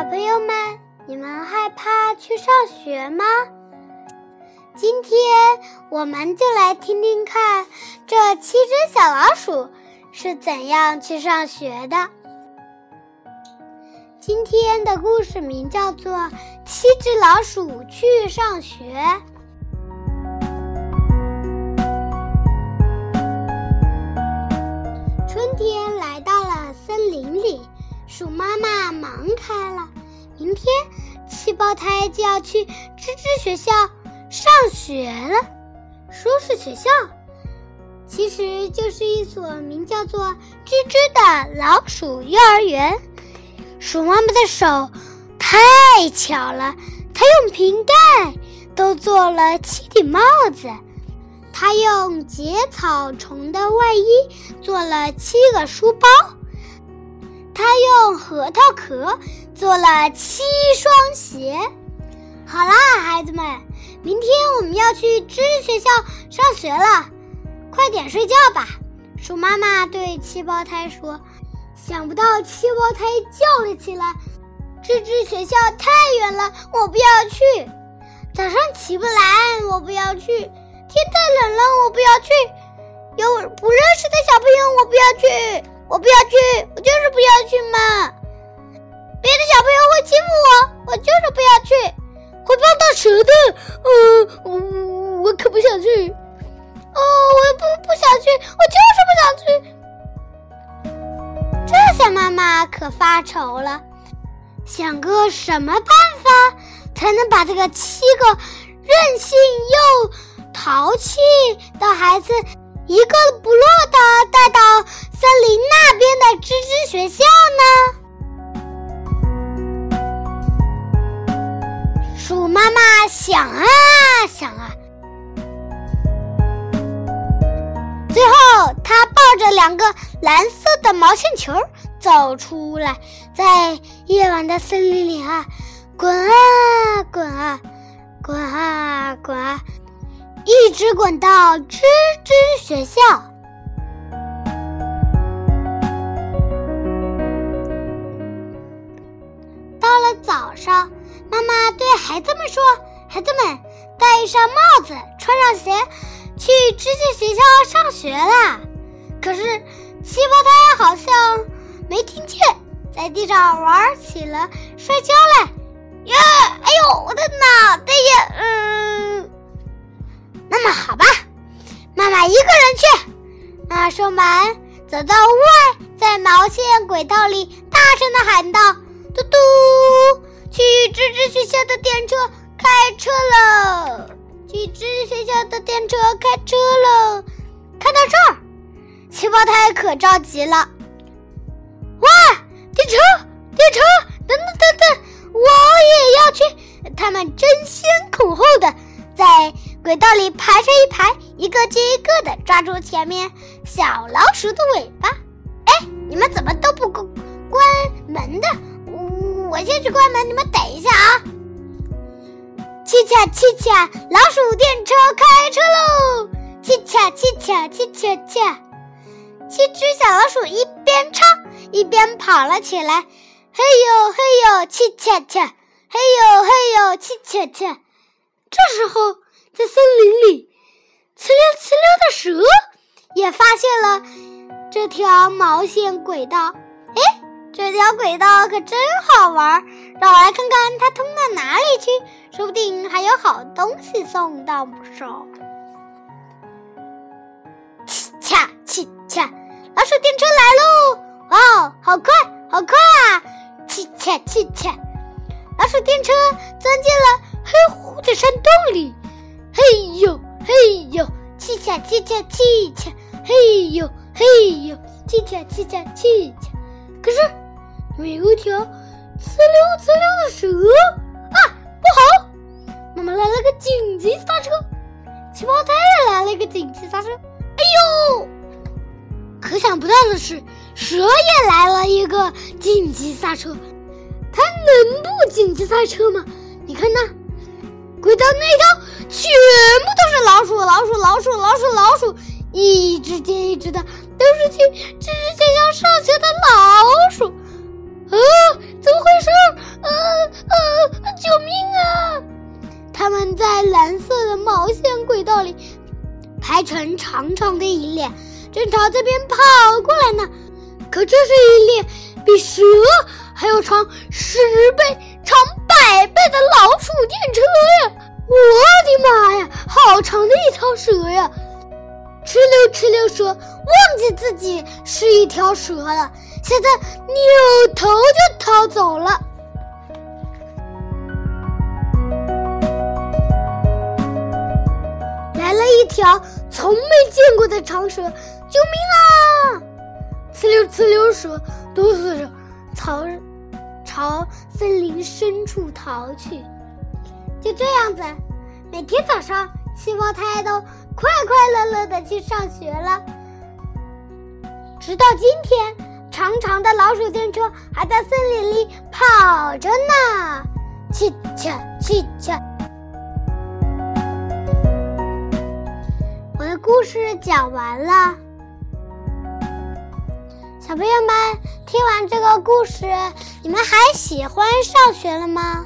小朋友们，你们害怕去上学吗？今天我们就来听听看，这七只小老鼠是怎样去上学的。今天的故事名叫做《七只老鼠去上学》。鼠妈妈忙开了，明天七胞胎就要去吱吱学校上学了。说是学校，其实就是一所名叫做“吱吱”的老鼠幼儿园。鼠妈妈的手太巧了，她用瓶盖都做了七顶帽子，她用结草虫的外衣做了七个书包。用核桃壳做了七双鞋。好啦，孩子们，明天我们要去知识学校上学了，快点睡觉吧。鼠妈妈对七胞胎说。想不到七胞胎叫了起来：“知知学校太远了，我不要去。早上起不来，我不要去。天太冷了，我不要去。有不认识的小朋友，我不要去。”我不要去，我就是不要去嘛！别的小朋友会欺负我，我就是不要去，会碰到蛇的。嗯，我我可不想去。哦，我也不不想去，我就是不想去。这下妈妈可发愁了，想个什么办法才能把这个七个任性又淘气的孩子？一个不落的带到森林那边的吱吱学校呢？鼠妈妈想啊想啊，最后它抱着两个蓝色的毛线球走出来，在夜晚的森林里啊，滚啊滚啊，滚啊滚啊。一直滚到吱吱学校。上，妈妈对孩子们说：“孩子们，戴上帽子，穿上鞋，去吱吱学校上学啦！”可是七胞胎好像没听见，在地上玩起了摔跤来。呀！哎呦，我的脑袋呀！嗯。那么好吧，妈妈一个人去。妈妈说完，走到屋外，在毛线轨道里大声的喊道：“嘟嘟，电车开车了！去吱吱学校的电车开车了！”看到这儿，七胞胎可着急了。哇，电车，电车，等等等等，我也要去！他们争先恐后的在。轨道里排成一排，一个接一个的抓住前面小老鼠的尾巴。哎，你们怎么都不关关门的？我先去关门，你们等！恰七恰，老鼠电车开车喽！七恰七恰七恰恰，七只小老鼠一边唱一边跑了起来。嘿呦嘿呦，七恰恰，嘿呦嘿呦，七恰恰。这时候。在森林里，呲溜呲溜的蛇也发现了这条毛线轨道。这条轨道可真好玩，让我来看看它通到哪里去，说不定还有好东西送到手。七恰七恰，老鼠电车来喽！哇哦，好快，好快啊！七恰七恰，老鼠电车钻进了黑乎乎的山洞里。嘿呦嘿呦，气恰气恰气恰，嘿呦嘿呦，气恰气恰气恰。可是，有一条呲溜呲溜的蛇啊！不好！妈妈来了个紧急刹车，气泡胎也来了一个紧急刹车。哎呦！可想不到的是，蛇也来了一个紧急刹车。它能不紧急刹车吗？你看那。轨道那头全部都是老鼠，老鼠，老鼠，老鼠，老鼠，一只接一只的，都是去知识学校上学的老鼠。啊，怎么回事？啊啊！救命啊！他们在蓝色的毛线轨道里排成长长的一列，正朝这边跑过来呢。可这是一列比蛇还要长十倍、长百倍的老鼠电车呀！我的妈呀，好长的一条蛇呀！哧溜哧溜蛇忘记自己是一条蛇了，现在扭头就逃走了。来了一条从没见过的长蛇，救命啊！哧溜哧溜蛇哆嗦着朝朝森林深处逃去。就这样子，每天早上，七胞胎都快快乐乐的去上学了。直到今天，长长的老鼠电车还在森林里跑着呢。汽车，汽车。我的故事讲完了，小朋友们听完这个故事，你们还喜欢上学了吗？